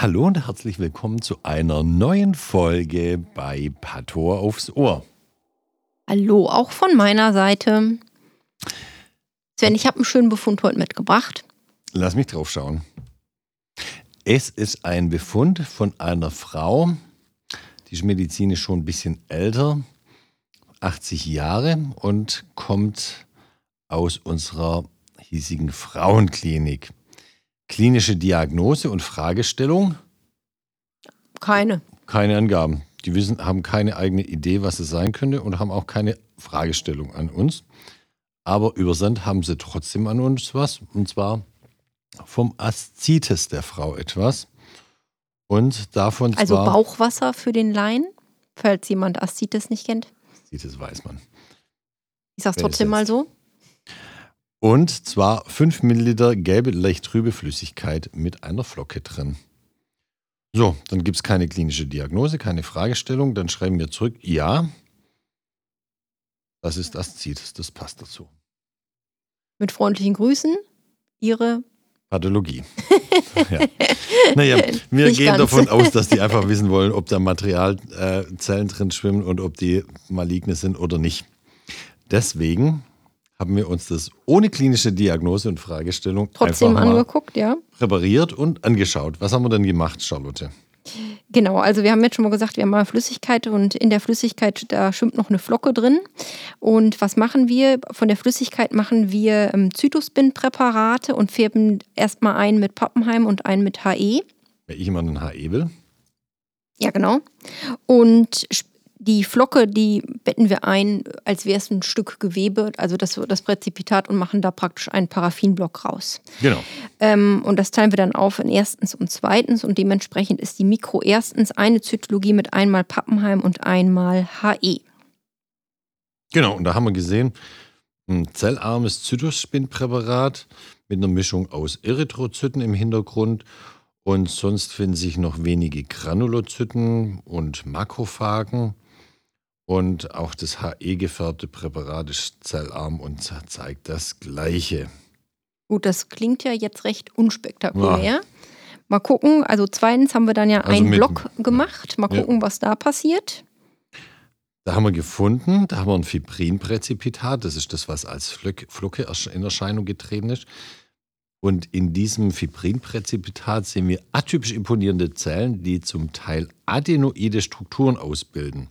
Hallo und herzlich willkommen zu einer neuen Folge bei Pator aufs Ohr. Hallo auch von meiner Seite. Sven, ich habe einen schönen Befund heute mitgebracht. Lass mich drauf schauen. Es ist ein Befund von einer Frau, die ist medizinisch schon ein bisschen älter, 80 Jahre und kommt aus unserer hiesigen Frauenklinik. Klinische Diagnose und Fragestellung? Keine. Keine Angaben. Die wissen, haben keine eigene Idee, was es sein könnte und haben auch keine Fragestellung an uns. Aber übersandt haben sie trotzdem an uns was. Und zwar vom Aszites der Frau etwas. Und davon Also zwar, Bauchwasser für den Laien, falls jemand Aszites nicht kennt. Aszites weiß man. Ich sag's trotzdem mal so. Und zwar 5 Milliliter gelbe, leicht trübe Flüssigkeit mit einer Flocke drin. So, dann gibt es keine klinische Diagnose, keine Fragestellung. Dann schreiben wir zurück, ja, das ist Aszites, das passt dazu. Mit freundlichen Grüßen, Ihre Pathologie. ja. Naja, wir Nicht gehen ganz. davon aus, dass die einfach wissen wollen, ob da Materialzellen äh, drin schwimmen und ob die maligne sind oder nicht. Deswegen haben wir uns das ohne klinische Diagnose und Fragestellung trotzdem angeguckt, ja. Präpariert und angeschaut. Was haben wir denn gemacht, Charlotte? Genau, also wir haben jetzt schon mal gesagt, wir haben mal Flüssigkeit und in der Flüssigkeit, da schwimmt noch eine Flocke drin. Und was machen wir? Von der Flüssigkeit machen wir ähm, Zytospin-Präparate und färben erstmal einen mit Pappenheim und einen mit HE. Wenn ich immer einen HE will? Ja, genau. Und die Flocke, die betten wir ein, als wäre es ein Stück Gewebe, also das, das Präzipitat und machen da praktisch einen Paraffinblock raus. Genau. Ähm, und das teilen wir dann auf in erstens und zweitens und dementsprechend ist die Mikro erstens eine Zytologie mit einmal Pappenheim und einmal HE. Genau, und da haben wir gesehen, ein zellarmes Zytospin-Präparat mit einer Mischung aus Erythrozyten im Hintergrund und sonst finden sich noch wenige Granulozyten und Makrophagen. Und auch das HE-gefärbte Präparat ist zellarm und zeigt das Gleiche. Gut, das klingt ja jetzt recht unspektakulär. Ja. Mal gucken, also zweitens haben wir dann ja also einen Block gemacht. Mal gucken, ja. was da passiert. Da haben wir gefunden, da haben wir ein Fibrinpräzipitat, das ist das, was als Flocke in Erscheinung getreten ist. Und in diesem Fibrinpräzipitat sehen wir atypisch imponierende Zellen, die zum Teil adenoide Strukturen ausbilden.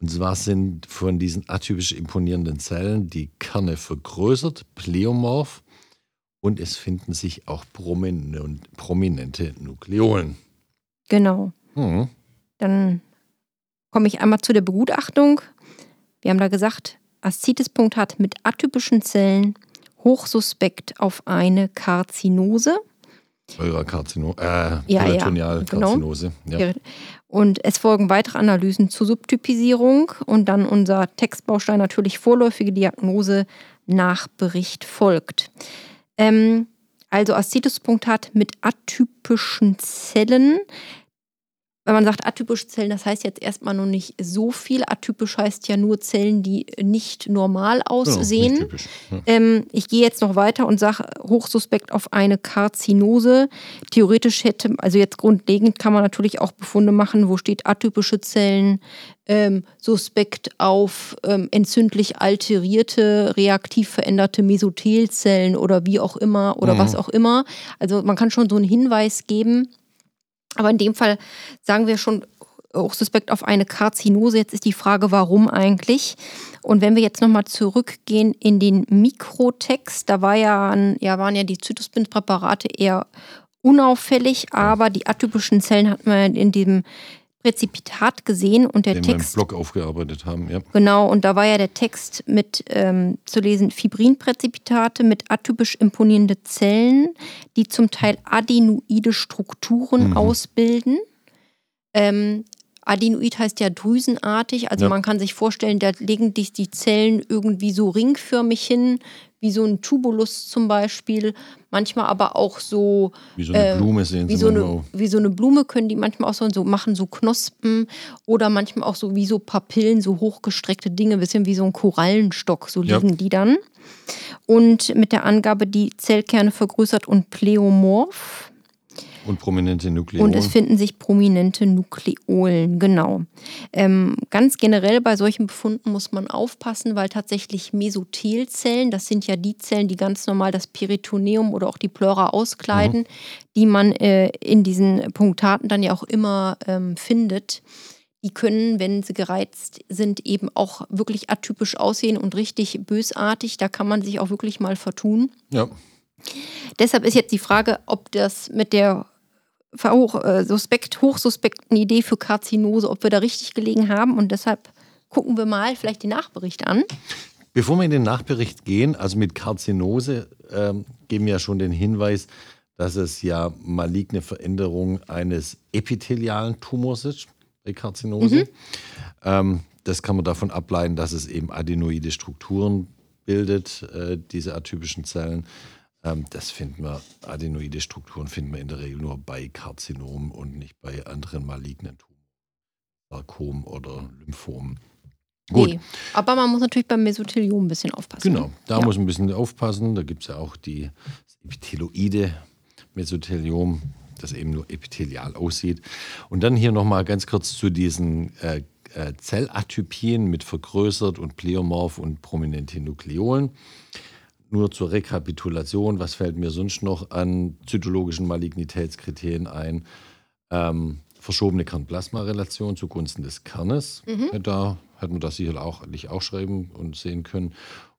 Und zwar sind von diesen atypisch imponierenden Zellen die Kerne vergrößert, pleomorph, und es finden sich auch prominente Nukleolen. Genau. Mhm. Dann komme ich einmal zu der Begutachtung. Wir haben da gesagt, Aszites-Punkt hat mit atypischen Zellen hochsuspekt auf eine Karzinose. Eurer-Karzinose, äh, ja, Peritonealkarzinose. Ja, genau. ja. Und es folgen weitere Analysen zur Subtypisierung und dann unser Textbaustein natürlich vorläufige Diagnose nach Bericht folgt. Ähm, also hat mit atypischen Zellen wenn man sagt atypische Zellen, das heißt jetzt erstmal noch nicht so viel. Atypisch heißt ja nur Zellen, die nicht normal aussehen. Genau, nicht ja. ähm, ich gehe jetzt noch weiter und sage hochsuspekt auf eine Karzinose. Theoretisch hätte, also jetzt grundlegend kann man natürlich auch Befunde machen, wo steht atypische Zellen, ähm, suspekt auf ähm, entzündlich alterierte, reaktiv veränderte Mesothelzellen oder wie auch immer oder mhm. was auch immer. Also man kann schon so einen Hinweis geben. Aber in dem Fall sagen wir schon hochsuspekt auf eine Karzinose. Jetzt ist die Frage, warum eigentlich? Und wenn wir jetzt nochmal zurückgehen in den Mikrotext, da war ja, ja, waren ja die Zytospin-Präparate eher unauffällig, aber die atypischen Zellen hatten wir in dem Präzipitat gesehen und der den Text. wir im Blog aufgearbeitet haben, ja. Genau, und da war ja der Text mit ähm, zu lesen Fibrinpräzipitate mit atypisch imponierende Zellen, die zum Teil adenoide Strukturen Mhm. ausbilden. Ähm, Adenoid heißt ja drüsenartig, also Ja. man kann sich vorstellen, da legen dich die Zellen irgendwie so ringförmig hin, wie so ein Tubulus zum Beispiel. Manchmal aber auch so Wie so eine äh, Blume sehen wie sie so, eine, auch. wie so eine Blume können die manchmal auch so, so machen, so Knospen oder manchmal auch so wie so Papillen, so hochgestreckte Dinge, bisschen wie so ein Korallenstock, so Ja. liegen die dann. Und mit der Angabe, die Zellkerne vergrößert und pleomorph. Und prominente Nukleolen. Und es finden sich prominente Nukleolen, genau. Ähm, ganz generell bei solchen Befunden muss man aufpassen, weil tatsächlich Mesothelzellen, das sind ja die Zellen, die ganz normal das Peritoneum oder auch die Pleura auskleiden, die man äh, in diesen Punktaten dann ja auch immer ähm, findet. Die können, wenn sie gereizt sind, eben auch wirklich atypisch aussehen und richtig bösartig. Da kann man sich auch wirklich mal vertun. ja. Deshalb ist jetzt die Frage, ob das mit der hoch, äh, suspekt, hochsuspekten Idee für Karzinose, ob wir da richtig gelegen haben. Und deshalb gucken wir mal vielleicht den Nachbericht an. Bevor wir in den Nachbericht gehen, also mit Karzinose, ähm, geben wir ja schon den Hinweis, dass es ja maligne Veränderung eines epithelialen Tumors ist bei Karzinose. Ähm, das kann man davon ableiten, dass es eben adenoide Strukturen bildet, äh, diese atypischen Zellen. Ähm, das finden wir, adenoide Strukturen finden wir in der Regel nur bei Karzinomen und nicht bei anderen malignen Tumoren, Sarkom oder Lymphomen. Gut. Nee. Aber man muss natürlich beim Mesotheliom ein bisschen aufpassen. Genau, da Ja. muss man ein bisschen aufpassen. Da gibt es ja auch die das epitheloide Mesothelium, das eben nur epithelial aussieht. Und dann hier nochmal ganz kurz zu diesen äh, äh, Zellatypien mit vergrößert und pleomorph und prominente Nukleolen. Nur zur Rekapitulation, was fällt mir sonst noch an zytologischen Malignitätskriterien ein? Ähm, verschobene Kern-Plasma-Relation zugunsten des Kernes. Da hätten wir das sicherlich auch, nicht auch schreiben und sehen können.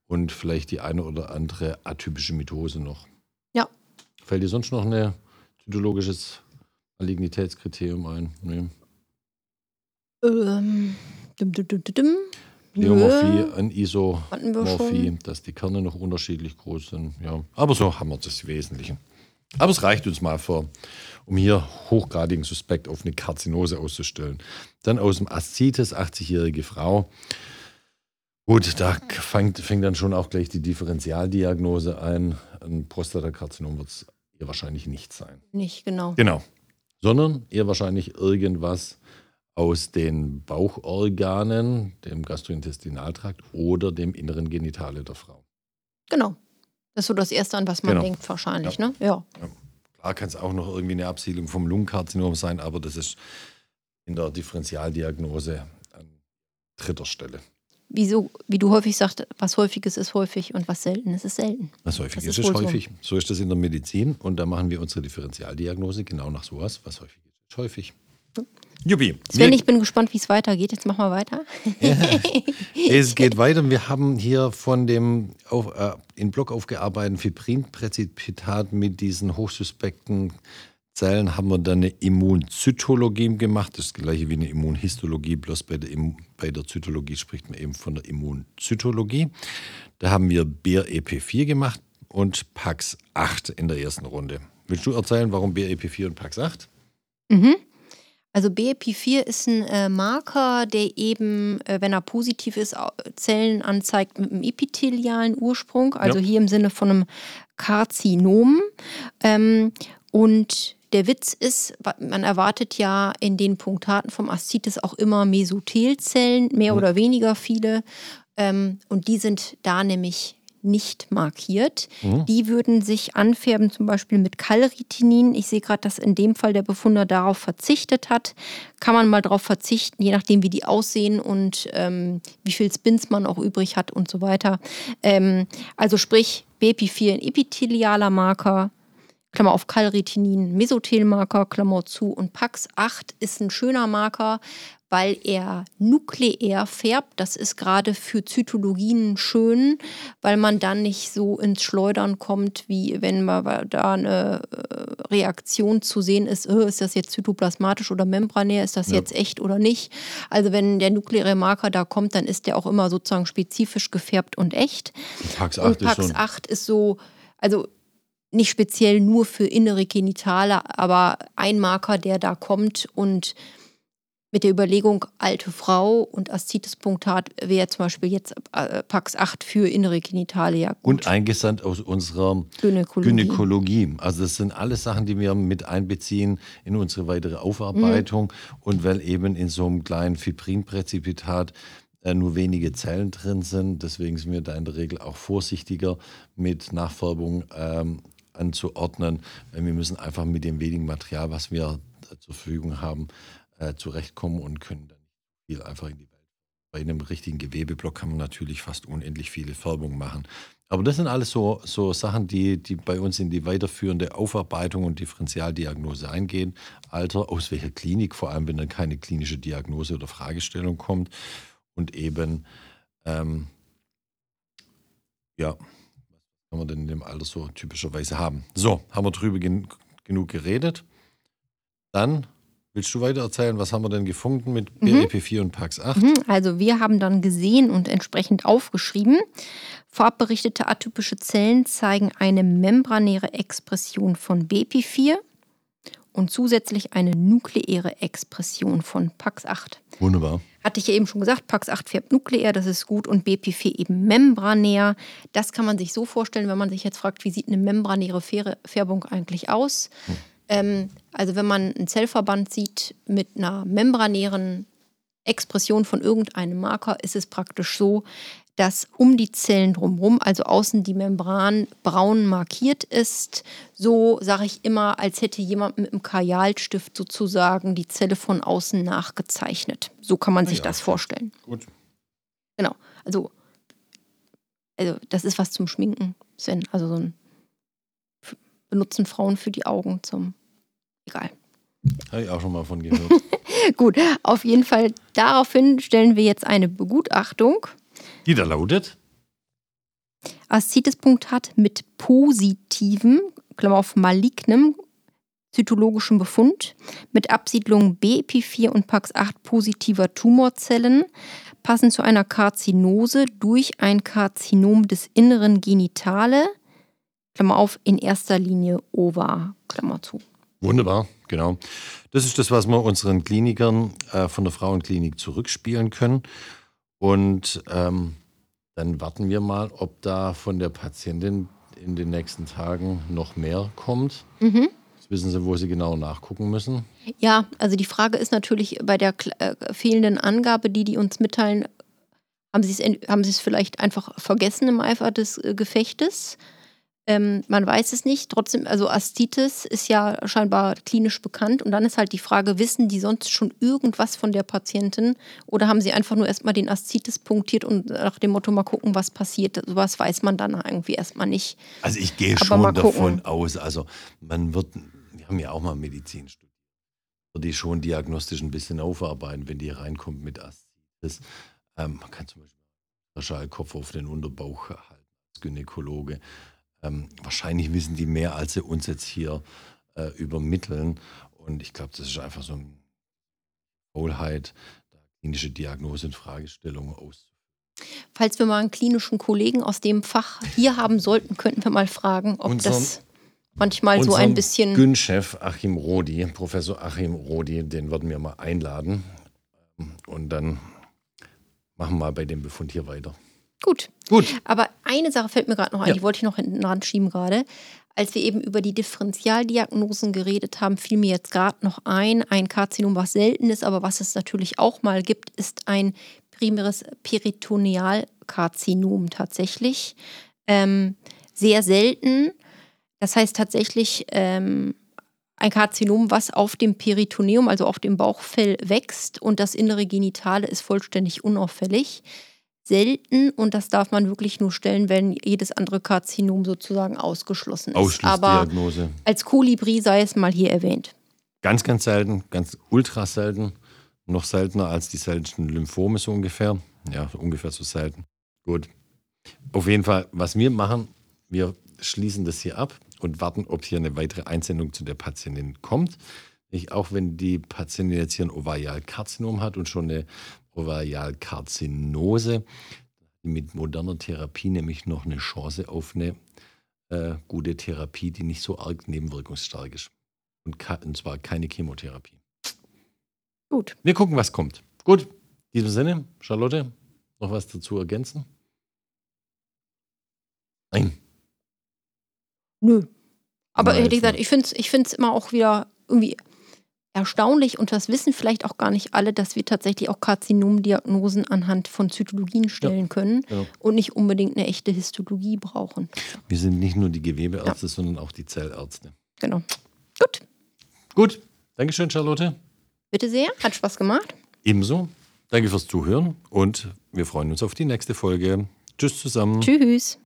Und vielleicht die eine oder andere atypische Mitose noch. Ja. Fällt dir sonst noch ein zytologisches Malignitätskriterium ein? Nee. Ähm, dim, dim, dim. Pleomorphie, Nö, an hatten wir Isomorphie, schon. dass die Kerne noch unterschiedlich groß sind. Ja. Aber so haben wir das Wesentliche. Aber es reicht uns mal vor, um hier hochgradigen Suspekt auf eine Karzinose auszustellen. Dann aus dem Aszites, 80-jährige Frau. Gut, da fängt, fängt dann schon auch gleich die Differentialdiagnose ein. Ein Prostatakarzinom wird es ihr wahrscheinlich nicht sein. Nicht, genau. Genau. Sondern eher wahrscheinlich irgendwas aus den Bauchorganen, dem Gastrointestinaltrakt oder dem inneren Genitale der Frau. Genau. Das ist so das Erste, an was man Genau. denkt, wahrscheinlich, ne? Ja. Klar kann es auch noch irgendwie eine Absiedlung vom Lungenkarzinom sein, aber das ist in der Differentialdiagnose an dritter Stelle. Wieso, wie du häufig sagst, was häufiges ist häufig und was seltenes ist selten. Was häufig Das ist, ist ist wohl so. häufig. So ist das in der Medizin und da machen wir unsere Differentialdiagnose genau nach sowas. Was häufig ist, ist häufig. Juppie. Sven, ich bin gespannt, wie es weitergeht. Jetzt mach mal weiter. Es geht weiter. Wir haben hier von dem auf, äh, in Block aufgearbeiteten Fibrinpräzipitat mit diesen hochsuspekten Zellen haben wir dann eine Immunzytologie gemacht. Das gleiche wie eine Immunhistologie, bloß bei der, bei der Zytologie spricht man eben von der Immunzytologie. Da haben wir BREP4 gemacht und PAX8 in der ersten Runde. Willst du erzählen, warum BREP4 und PAX8? Mhm. Also BAP4 ist ein äh, Marker, der eben, äh, wenn er positiv ist, Zellen anzeigt mit einem epithelialen Ursprung, also Ja. hier im Sinne von einem Karzinom. Ähm, und der Witz ist, man erwartet ja in den Punktaten vom Aszites auch immer Mesothelzellen, mehr oder weniger viele. Ähm, und die sind da nämlich nicht markiert. Die würden sich anfärben, zum Beispiel mit Calritinin. Ich sehe gerade, dass in dem Fall der Befunder darauf verzichtet hat. Kann man mal darauf verzichten, je nachdem, wie die aussehen und ähm, wie viel Spins man auch übrig hat und so weiter. Ähm, also sprich, BP4 ein epithelialer Marker, Klammer auf Calritinin, Mesothelmarker, Klammer zu und PAX8 ist ein schöner Marker, weil er nukleär färbt. Das ist gerade für Zytologien schön, weil man dann nicht so ins Schleudern kommt, wie wenn mal da eine äh, Reaktion zu sehen ist, oh, ist das jetzt zytoplasmatisch oder membranär, ist das ja. jetzt echt oder nicht. Also wenn der nukleäre Marker da kommt, dann ist der auch immer sozusagen spezifisch gefärbt und echt. Pax 8, und Pax ist, 8 ist so, also nicht speziell nur für innere Genitale, aber ein Marker, der da kommt und mit der Überlegung, alte Frau und Aszites-Punktat wäre zum Beispiel jetzt äh, Pax 8 für innere Genitale ja gut. Und eingesandt aus unserer Gynäkologie. Gynäkologie. Also das sind alles Sachen, die wir mit einbeziehen in unsere weitere Aufarbeitung. Mhm. Und weil eben in so einem kleinen Fibrinpräzipitat äh, nur wenige Zellen drin sind, deswegen sind wir da in der Regel auch vorsichtiger mit Nachfärbung ähm, anzuordnen, weil wir müssen einfach mit dem wenigen Material, was wir zur Verfügung haben, äh, zurechtkommen und können dann viel einfach in die Welt. Bei einem richtigen Gewebeblock kann man natürlich fast unendlich viele Färbungen machen. Aber das sind alles so, so Sachen, die, die bei uns in die weiterführende Aufarbeitung und Differentialdiagnose eingehen. Alter, aus welcher Klinik, vor allem wenn dann keine klinische Diagnose oder Fragestellung kommt. Und eben, ähm, ja, was kann man denn in dem Alter so typischerweise haben? So, haben wir drüber gen genug geredet. Dann Willst du weiter erzählen, was haben wir denn gefunden mit BEP4 mhm. und PAX8? Mhm. Also wir haben dann gesehen und entsprechend aufgeschrieben, vorab atypische Zellen zeigen eine membranäre Expression von BP4 und zusätzlich eine nukleäre Expression von PAX8. Wunderbar. Hatte ich ja eben schon gesagt, PAX8 färbt nukleär, das ist gut, und BP4 eben membranär. Das kann man sich so vorstellen, wenn man sich jetzt fragt, wie sieht eine membranäre Färbung eigentlich aus? Hm. Ähm, also wenn man einen Zellverband sieht mit einer membranären Expression von irgendeinem Marker, ist es praktisch so, dass um die Zellen drumherum, also außen die Membran braun markiert ist. So sage ich immer, als hätte jemand mit einem Kajalstift sozusagen die Zelle von außen nachgezeichnet. So kann man sich ja, das vorstellen. Gut. Genau. Also, also das ist was zum Schminken, Sven. Also so ein benutzen Frauen für die Augen zum egal. Habe ich auch schon mal von gehört. Gut, auf jeden Fall daraufhin stellen wir jetzt eine Begutachtung. Die da lautet? Aszites-Punktat mit positivem, Klammer auf malignem, zytologischem Befund mit Absiedlung BEP4 und PAX8 positiver Tumorzellen passen zu einer Karzinose durch ein Karzinom des inneren Genitale, Klammer auf, in erster Linie Ova, Klammer zu. Wunderbar, genau. Das ist das, was wir unseren Klinikern äh, von der Frauenklinik zurückspielen können. Und ähm, dann warten wir mal, ob da von der Patientin in den nächsten Tagen noch mehr kommt. Mhm. Jetzt wissen Sie, wo Sie genau nachgucken müssen. Ja, also die Frage ist natürlich bei der äh, fehlenden Angabe, die die uns mitteilen, haben Sie es, haben Sie es vielleicht einfach vergessen im Eifer des äh, Gefechtes? Ähm, man weiß es nicht. Trotzdem, also Aszites ist ja scheinbar klinisch bekannt. Und dann ist halt die Frage, wissen die sonst schon irgendwas von der Patientin oder haben sie einfach nur erstmal den Aszites punktiert und nach dem Motto mal gucken, was passiert? Sowas weiß man dann irgendwie erstmal nicht. Also ich gehe Aber schon davon aus, also man wird, wir haben ja auch mal Medizin studiert, wird die schon diagnostisch ein bisschen aufarbeiten, wenn die reinkommt mit Aszites. Ähm, man kann zum Beispiel Schallkopf auf den Unterbauch halten als Gynäkologe. Ähm, wahrscheinlich wissen die mehr, als sie uns jetzt hier äh, übermitteln. Und ich glaube, das ist einfach so eine Faulheit, da klinische Diagnose und Fragestellungen auszuführen. Falls wir mal einen klinischen Kollegen aus dem Fach hier haben sollten, könnten wir mal fragen, ob unseren, das manchmal so ein bisschen. Gün-Chef Achim Rodi, Professor Achim Rodi, den würden wir mal einladen. Und dann machen wir mal bei dem Befund hier weiter. Gut. Gut. Aber eine Sache fällt mir gerade noch ein, ja. die wollte ich noch hinten dran schieben gerade. Als wir eben über die Differentialdiagnosen geredet haben, fiel mir jetzt gerade noch ein, ein Karzinom, was selten ist, aber was es natürlich auch mal gibt, ist ein primäres Peritonealkarzinom tatsächlich. Ähm, sehr selten. Das heißt tatsächlich ähm, ein Karzinom, was auf dem Peritoneum, also auf dem Bauchfell wächst und das innere Genitale ist vollständig unauffällig selten und das darf man wirklich nur stellen, wenn jedes andere Karzinom sozusagen ausgeschlossen ist. Ausschlussdiagnose. Aber als Kolibri sei es mal hier erwähnt. Ganz, ganz selten, ganz ultra selten. Noch seltener als die seltensten Lymphome so ungefähr. Ja, ungefähr so selten. Gut. Auf jeden Fall, was wir machen, wir schließen das hier ab und warten, ob hier eine weitere Einsendung zu der Patientin kommt. Ich, auch wenn die Patientin jetzt hier ein Ovarialkarzinom hat und schon eine Ovarialkarzinose, mit moderner Therapie nämlich noch eine Chance auf eine äh, gute Therapie, die nicht so arg nebenwirkungsstark ist. Und, und zwar keine Chemotherapie. Gut. Wir gucken, was kommt. Gut, in diesem Sinne, Charlotte, noch was dazu ergänzen? Nein. Nö. Aber Nein, hätte ich gesagt, ich finde es ich find's immer auch wieder irgendwie erstaunlich und das wissen vielleicht auch gar nicht alle, dass wir tatsächlich auch Karzinomdiagnosen anhand von Zytologien stellen können genau. und nicht unbedingt eine echte Histologie brauchen. Wir sind nicht nur die Gewebeärzte, sondern auch die Zellärzte. Genau. Gut, Gut, Dankeschön, Charlotte. bitte sehr. Hat Spaß gemacht. Ebenso. Danke fürs Zuhören und wir freuen uns auf die nächste Folge. Tschüss zusammen. Tschüss.